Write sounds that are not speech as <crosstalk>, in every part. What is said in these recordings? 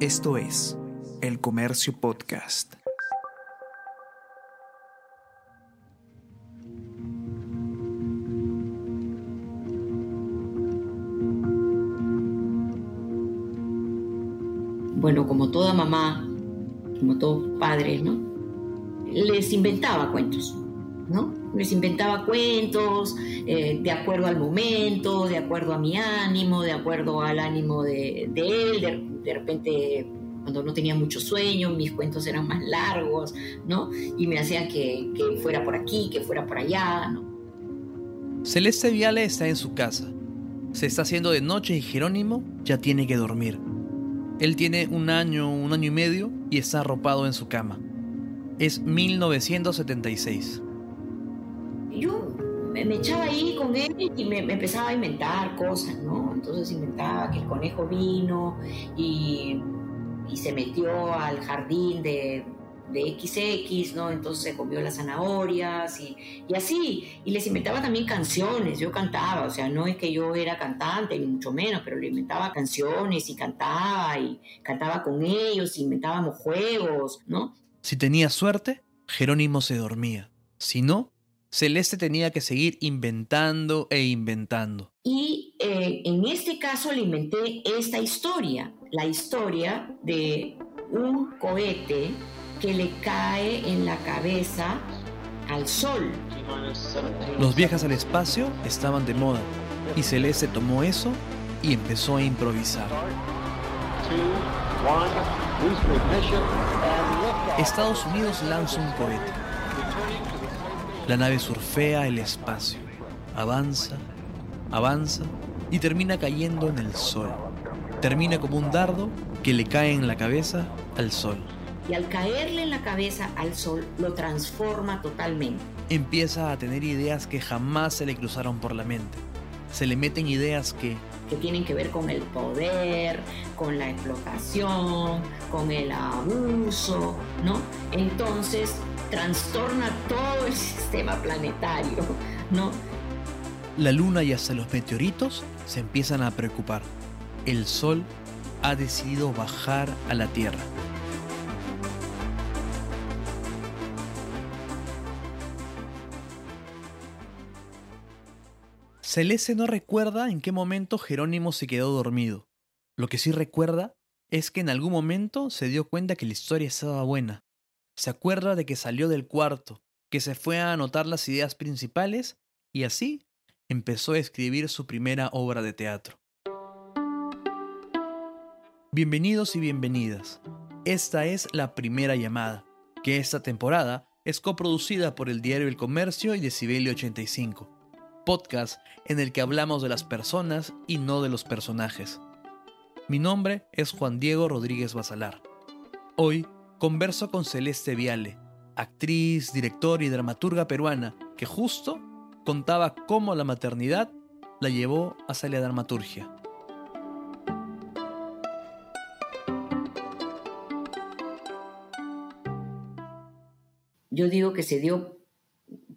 Esto es El Comercio Podcast. Bueno, como toda mamá, como todos padres, ¿no? Les inventaba cuentos, ¿no? Les inventaba cuentos eh, de acuerdo al momento, de acuerdo a mi ánimo, de acuerdo al ánimo de, él. De, de, repente, cuando no tenía mucho sueño, mis cuentos eran más largos, ¿no? Y me hacían que, que fuera por aquí, que fuera por allá, ¿no? Celeste Viale está en su casa. Se está haciendo de noche y Jerónimo ya tiene que dormir. Él tiene un año, un año y medio y está arropado en su cama. Es 1976. Yo me, echaba ahí con él y me, empezaba a inventar cosas, ¿no? Entonces inventaba que el conejo vino y, y se metió al jardín de, de XX, ¿no? Entonces se comió las zanahorias y, y, así. Y les inventaba también canciones, yo cantaba, o sea, no es que yo era cantante, ni mucho menos, pero le inventaba canciones y cantaba y cantaba con ellos, inventábamos juegos, ¿no? Si tenía suerte, Jerónimo se dormía. Si no, Celeste tenía que seguir inventando e inventando. Y eh, en este caso le inventé esta historia, la historia de un cohete que le cae en la cabeza al sol. Los viajes al espacio estaban de moda y Celeste tomó eso y empezó a improvisar. Estados Unidos lanza un cohete. La nave surfea el espacio, avanza, avanza y termina cayendo en el sol. Termina como un dardo que le cae en la cabeza al sol y al caerle en la cabeza al sol lo transforma totalmente. Empieza a tener ideas que jamás se le cruzaron por la mente. Se le meten ideas que... Que tienen que ver con el poder, con la explotación, con el abuso, ¿no? Entonces trastorna todo el sistema planetario, ¿no? La luna y hasta los meteoritos se empiezan a preocupar. El sol ha decidido bajar a la Tierra. Celeste no recuerda en qué momento Jerónimo se quedó dormido. Lo que sí recuerda es que en algún momento se dio cuenta que la historia estaba buena. Se acuerda de que salió del cuarto, que se fue a anotar las ideas principales y así empezó a escribir su primera obra de teatro. Bienvenidos y bienvenidas. Esta es la primera llamada, que esta temporada es coproducida por el diario El Comercio y Decibelio 85 podcast en el que hablamos de las personas y no de los personajes. Mi nombre es Juan Diego Rodríguez Basalar. Hoy converso con Celeste Viale, actriz, director y dramaturga peruana, que justo contaba cómo la maternidad la llevó hacia la dramaturgia. Yo digo que se dio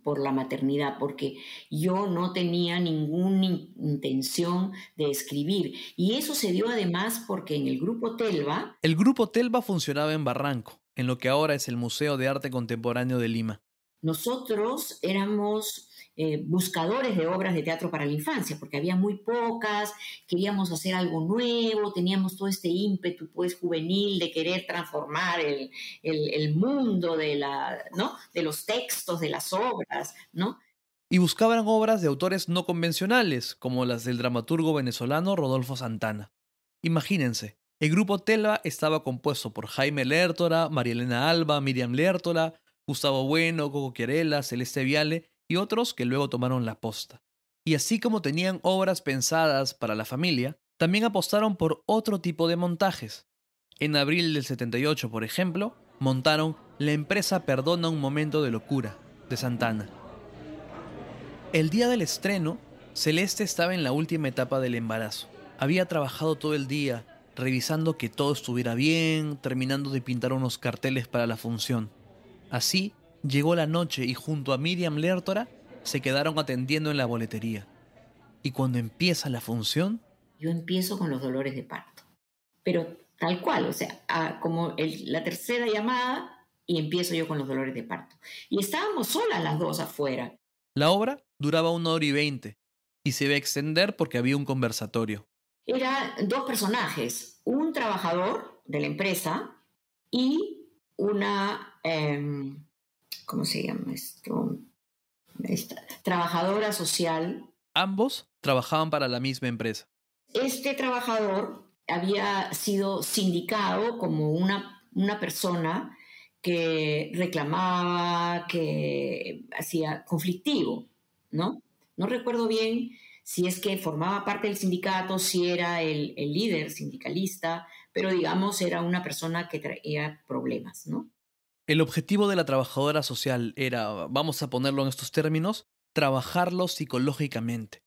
por la maternidad, porque yo no tenía ninguna intención de escribir. Y eso se dio además porque en el grupo Telva... El grupo Telva funcionaba en Barranco, en lo que ahora es el Museo de Arte Contemporáneo de Lima. Nosotros éramos eh, buscadores de obras de teatro para la infancia, porque había muy pocas, queríamos hacer algo nuevo, teníamos todo este ímpetu pues juvenil de querer transformar el, el, mundo de, la, ¿no? de los textos, de las obras, ¿no? Y buscaban obras de autores no convencionales, como las del dramaturgo venezolano Rodolfo Santana. Imagínense, el grupo Telva estaba compuesto por Jaime Lertora, María Elena Alba, Miriam Lertora, Gustavo Bueno, Coco Querela, Celeste Viale y otros que luego tomaron la posta. Y así como tenían obras pensadas para la familia, también apostaron por otro tipo de montajes. En abril del 78, por ejemplo, montaron La empresa perdona un momento de locura, de Santana. El día del estreno, Celeste estaba en la última etapa del embarazo. Había trabajado todo el día, revisando que todo estuviera bien, terminando de pintar unos carteles para la función. Así, Llegó la noche y junto a Miriam Lertora se quedaron atendiendo en la boletería. Y cuando empieza la función... Yo empiezo con los dolores de parto. Pero tal cual, o sea, como la tercera llamada y empiezo yo con los dolores de parto. Y estábamos solas las dos afuera. La obra duraba una hora y veinte y se iba a extender porque había un conversatorio. Eran dos personajes, un trabajador de la empresa y una, em, ¿cómo se llama esto? trabajadora social. Ambos trabajaban para la misma empresa. Este trabajador había sido sindicado como una, una persona que reclamaba, que hacía conflictivo, ¿no? No recuerdo bien si es que formaba parte del sindicato, si era el, el líder sindicalista, pero digamos era una persona que traía problemas, ¿no? El objetivo de la trabajadora social era, vamos a ponerlo en estos términos, trabajarlo psicológicamente,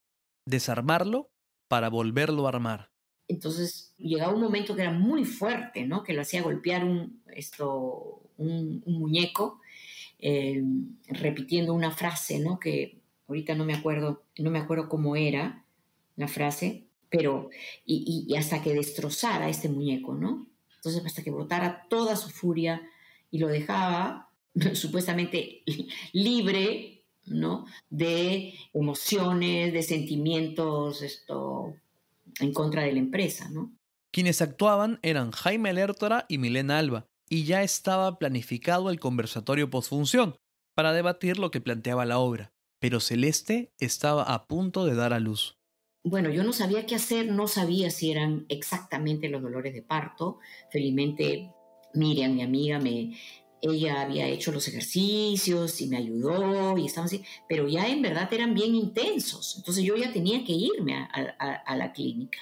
desarmarlo para volverlo a armar. Entonces llegaba un momento que era muy fuerte, ¿no? Que lo hacía golpear un, esto, un, muñeco, eh, repitiendo una frase, ¿no? Que ahorita no me acuerdo, no me acuerdo cómo era la frase, pero y, hasta que destrozara este muñeco, ¿no? Entonces hasta que brotara toda su furia y lo dejaba <laughs> supuestamente libre, ¿no? De emociones, de sentimientos, esto, en contra de la empresa, ¿no? Quienes actuaban eran Jaime Lertora y Milena Alba, y ya estaba planificado el conversatorio postfunción para debatir lo que planteaba la obra, pero Celeste estaba a punto de dar a luz. Bueno, yo no sabía qué hacer, no sabía si eran exactamente los dolores de parto. Felizmente Miriam, mi amiga, me, ella había hecho los ejercicios y me ayudó y estaba así, pero ya en verdad eran bien intensos. Entonces yo ya tenía que irme a, la clínica.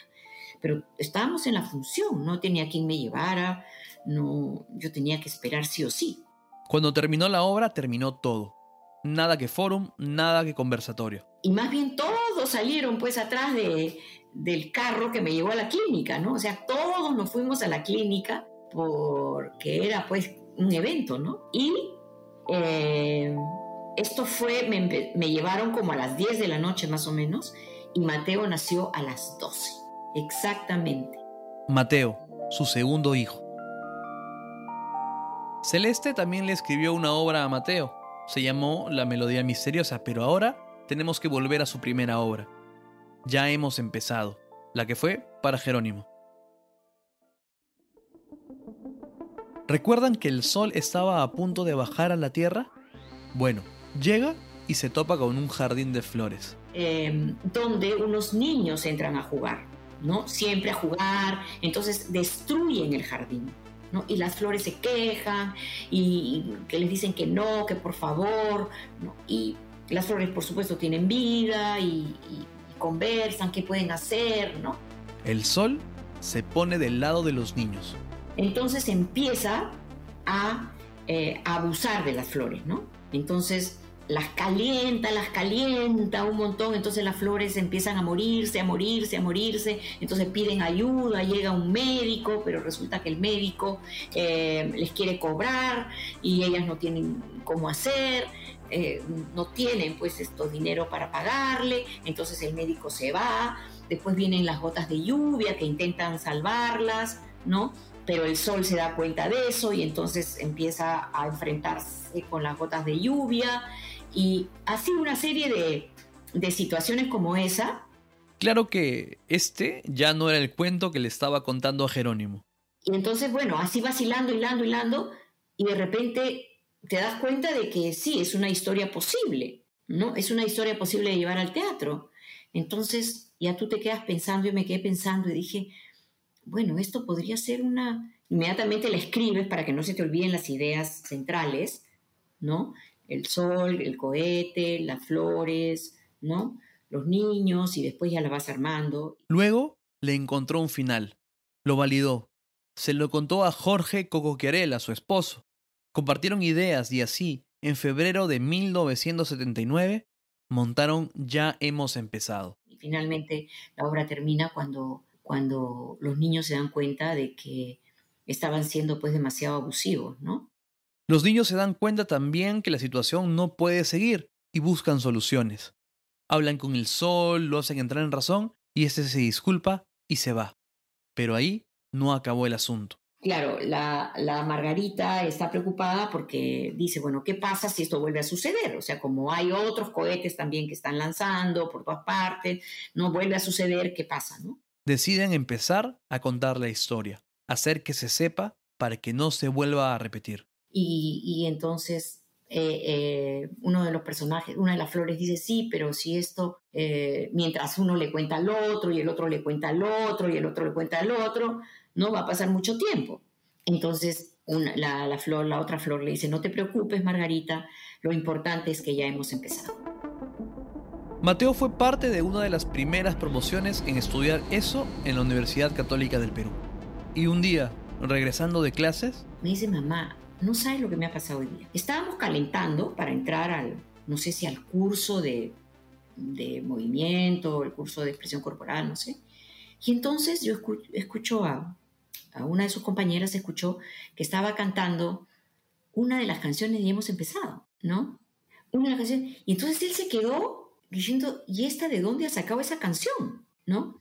Pero estábamos en la función, no tenía quien me llevara, no, yo tenía que esperar sí o sí. Cuando terminó la obra, terminó todo. Nada que fórum, nada que conversatorio. Y más bien todos salieron pues atrás de, del carro que me llevó a la clínica, ¿no? O sea, todos nos fuimos a la clínica porque era pues un evento, ¿no? Y eh, esto fue, me, llevaron como a las 10 de la noche más o menos y Mateo nació a las 12, exactamente. Mateo, su segundo hijo. Celeste también le escribió una obra a Mateo. Se llamó La Melodía Misteriosa, pero ahora tenemos que volver a su primera obra. Ya hemos empezado, la que fue para Jerónimo. ¿Recuerdan que el sol estaba a punto de bajar a la tierra? Bueno, llega y se topa con un jardín de flores. Em, donde unos niños entran a jugar, ¿no? Siempre a jugar, entonces destruyen el jardín. ¿no? Y las flores se quejan y, que les dicen que no, que por favor, ¿no? Y las flores por supuesto tienen vida y, y conversan, qué pueden hacer, ¿no? El sol se pone del lado de los niños entonces empieza eh, a, abusar de las flores, ¿no? Entonces las calienta, las calienta un montón, entonces las flores empiezan a morirse, a morirse, a morirse, entonces piden ayuda, llega un médico, pero resulta que el médico eh, les quiere cobrar y ellas no tienen cómo hacer, eh, no tienen pues esto dinero para pagarle, entonces el médico se va, después vienen las gotas de lluvia que intentan salvarlas, ¿no? Pero el sol se da cuenta de eso y entonces empieza a enfrentarse con las gotas de lluvia y así una serie de, situaciones como esa. Claro que este ya no era el cuento que le estaba contando a Jerónimo. Y entonces, bueno, así vacilando, hilando, hilando, y de repente te das cuenta de que sí, es una historia posible, ¿no? Es una historia posible de llevar al teatro. Entonces ya tú te quedas pensando, y me quedé pensando y dije, bueno, esto podría ser una... Inmediatamente la escribes para que no se te olviden las ideas centrales, ¿no? El sol, el cohete, las flores, ¿no? Los niños y después ya la vas armando. Luego le encontró un final, lo validó, se lo contó a Jorge Cocoquiarela, su esposo. Compartieron ideas y así, en febrero de 1979, montaron Ya hemos empezado. Y finalmente la obra termina cuando cuando los niños se dan cuenta de que estaban siendo pues demasiado abusivos, ¿no? Los niños se dan cuenta también que la situación no puede seguir y buscan soluciones. Hablan con el sol, lo hacen entrar en razón y este se disculpa y se va. Pero ahí no acabó el asunto. Claro, la, la, Margarita está preocupada porque dice, bueno, ¿qué pasa si esto vuelve a suceder? O sea, como hay otros cohetes también que están lanzando por todas partes, no vuelve a suceder, ¿qué pasa? ¿no? Deciden empezar a contar la historia, hacer que se sepa para que no se vuelva a repetir. Y, entonces eh, eh, uno de los personajes, una de las flores dice, sí, pero si esto, eh, mientras uno le cuenta al otro y el otro le cuenta al otro y el otro le cuenta al otro, no va a pasar mucho tiempo. Entonces la, flor, la otra flor le dice, no te preocupes, Margarita, lo importante es que ya hemos empezado. Mateo fue parte de una de las primeras promociones en estudiar eso en la Universidad Católica del Perú. Y un día, regresando de clases, me dice mamá, no sabes lo que me ha pasado hoy día. Estábamos calentando para entrar al, no sé si al curso de, de movimiento, el curso de expresión corporal, no sé. Y entonces yo escucho a, a una de sus compañeras escuchó que estaba cantando una de las canciones y hemos empezado, ¿no? Una de las canciones. Y entonces él se quedó diciendo, ¿y esta de dónde ha sacado esa canción? ¿No?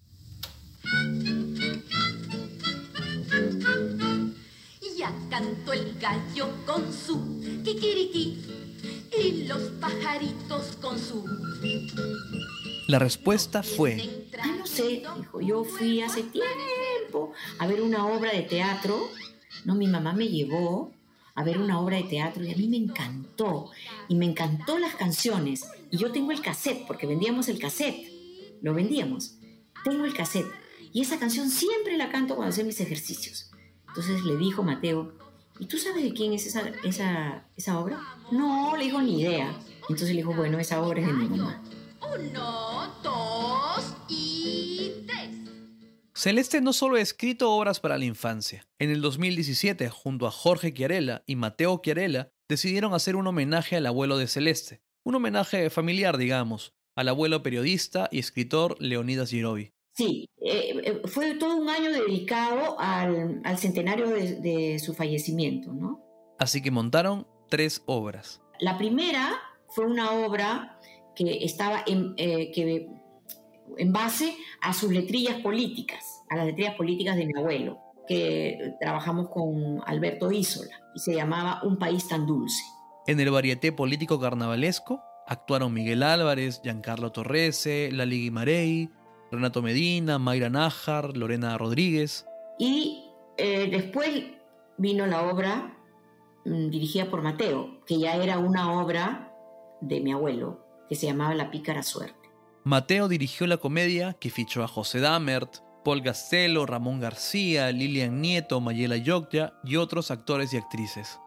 Ya cantó el gallo con su kikiriki y los pajaritos con su... La respuesta fue... Ah, no sé, dijo, yo fui hace tiempo a ver una obra de teatro. No, mi mamá me llevó a ver una obra de teatro y a mí me encantó. Y me encantó las canciones. Y yo tengo el cassette, porque vendíamos el cassette. Lo vendíamos. Tengo el cassette. Y esa canción siempre la canto cuando hacen mis ejercicios. Entonces le dijo Mateo, ¿y tú sabes de quién es esa, esa, esa obra? No, le dijo ni idea. Entonces le dijo, bueno, esa obra es de mi mamá. Uno, dos y Celeste no solo ha escrito obras para la infancia. En el 2017, junto a Jorge Chiarella y Mateo Chiarella, decidieron hacer un homenaje al abuelo de Celeste. Un homenaje familiar, digamos, al abuelo periodista y escritor Leonidas Girovi. Sí, eh, eh, fue todo un año dedicado al, centenario de, su fallecimiento, ¿no? Así que montaron tres obras. La primera fue una obra que estaba en, eh, que en base a sus letrillas políticas, a las letrillas políticas de mi abuelo, que trabajamos con Alberto Isola, y se llamaba Un país tan dulce. En el varieté político carnavalesco actuaron Miguel Álvarez, Giancarlo Torrese, Lali Guimarey, Renato Medina, Mayra Nájar, Lorena Rodríguez. Y eh, después vino la obra mm, dirigida por Mateo, que ya era una obra de mi abuelo, que se llamaba La pícara suerte. Mateo dirigió la comedia que fichó a José Damert, Paul Gastelo, Ramón García, Lilian Nieto, Mayela Yokya y otros actores y actrices.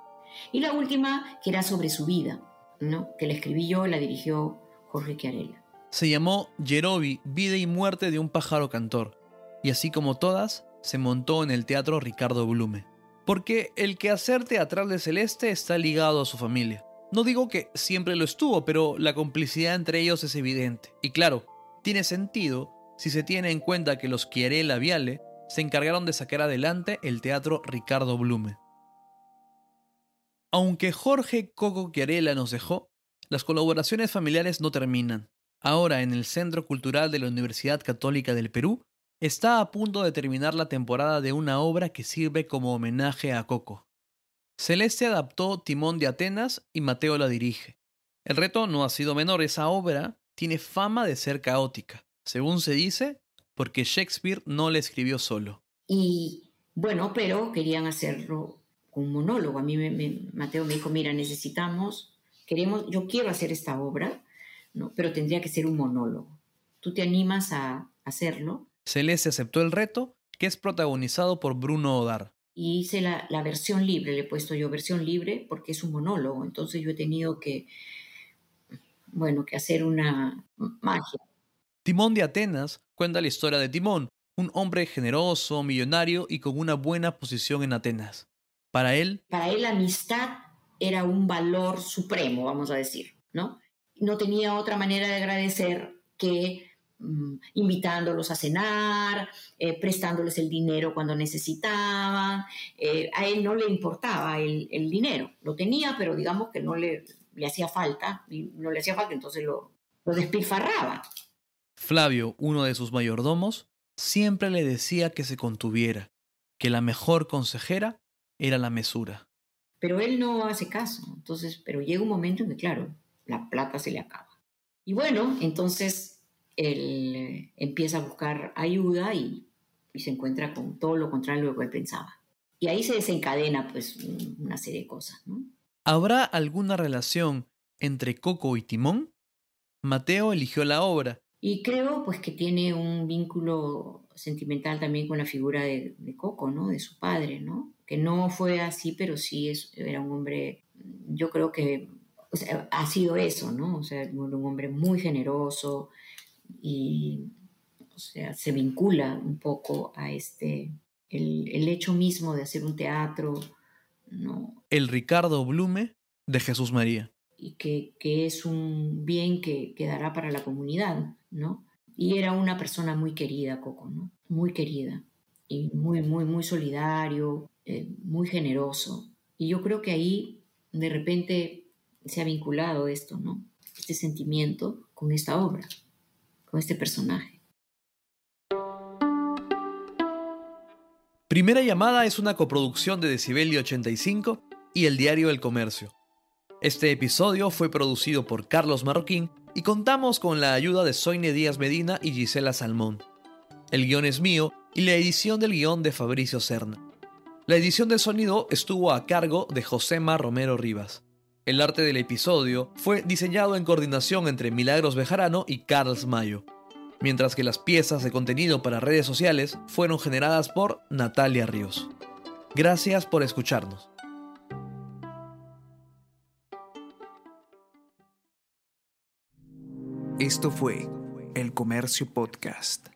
Y la última, que era sobre su vida, ¿no? que la escribí yo, la dirigió Jorge Chiarella. Se llamó Yerobi, Vida y Muerte de un pájaro cantor, y así como todas, se montó en el Teatro Ricardo Blume. Porque el quehacer teatral de Celeste está ligado a su familia. No digo que siempre lo estuvo, pero la complicidad entre ellos es evidente. Y claro, tiene sentido si se tiene en cuenta que los Chiarella Viale se encargaron de sacar adelante el teatro Ricardo Blume. Aunque Jorge Coco Chiarella nos dejó, las colaboraciones familiares no terminan. Ahora en el Centro Cultural de la Universidad Católica del Perú está a punto de terminar la temporada de una obra que sirve como homenaje a Coco. Celeste adaptó Timón de Atenas y Mateo la dirige. El reto no ha sido menor, esa obra tiene fama de ser caótica, según se dice, porque Shakespeare no la escribió solo. Y bueno, pero querían hacerlo con un monólogo. A mí Mateo me dijo, mira, necesitamos, queremos, yo quiero hacer esta obra, ¿no? pero tendría que ser un monólogo. ¿Tú te animas a hacerlo? Celeste aceptó el reto, que es protagonizado por Bruno Odar y hice la, versión libre, le he puesto yo versión libre porque es un monólogo, entonces yo he tenido que, bueno, que hacer una magia. Timón de Atenas cuenta la historia de Timón, un hombre generoso, millonario y con una buena posición en Atenas. Para él... Para él la amistad era un valor supremo, vamos a decir, ¿no? No tenía otra manera de agradecer que Mm, invitándolos a cenar, eh, prestándoles el dinero cuando necesitaban. Eh, a él no le importaba el, dinero, lo tenía, pero digamos que no le, le hacía falta, y no le hacía falta, entonces lo, lo despilfarraba. Flavio, uno de sus mayordomos, siempre le decía que se contuviera, que la mejor consejera era la mesura. Pero él no hace caso. Entonces, pero llega un momento en que, claro, la plata se le acaba. Y bueno, entonces él empieza a buscar ayuda y, y se encuentra con todo lo contrario de lo que él pensaba. Y ahí se desencadena pues una serie de cosas, ¿no? ¿Habrá alguna relación entre Coco y Timón? Mateo eligió la obra. Y creo pues que tiene un vínculo sentimental también con la figura de, de Coco, ¿no? De su padre, ¿no? Que no fue así, pero sí es, era un hombre, yo creo que o sea, ha sido eso, ¿no? O sea, un hombre muy generoso y, o sea, se vincula un poco a este, el, el hecho mismo de hacer un teatro, ¿no? El Ricardo Blume de Jesús María. Y que, que es un bien que quedará para la comunidad, ¿no? Y era una persona muy querida, Coco, ¿no? Muy querida. Y muy, muy, muy solidario, eh, muy generoso. Y yo creo que ahí, de repente, se ha vinculado esto, ¿no? Este sentimiento con esta obra, con este personaje. Primera llamada es una coproducción de Decibelio 85 y el Diario El Comercio. Este episodio fue producido por Carlos Marroquín y contamos con la ayuda de Soine Díaz Medina y Gisela Salmón. El guion es mío y la edición del guion de Fabricio Serna. La edición de sonido estuvo a cargo de Josema Romero Rivas. El arte del episodio fue diseñado en coordinación entre Milagros Bejarano y Carls Mayo, mientras que las piezas de contenido para redes sociales fueron generadas por Natalia Ríos. Gracias por escucharnos. Esto fue El Comercio Podcast.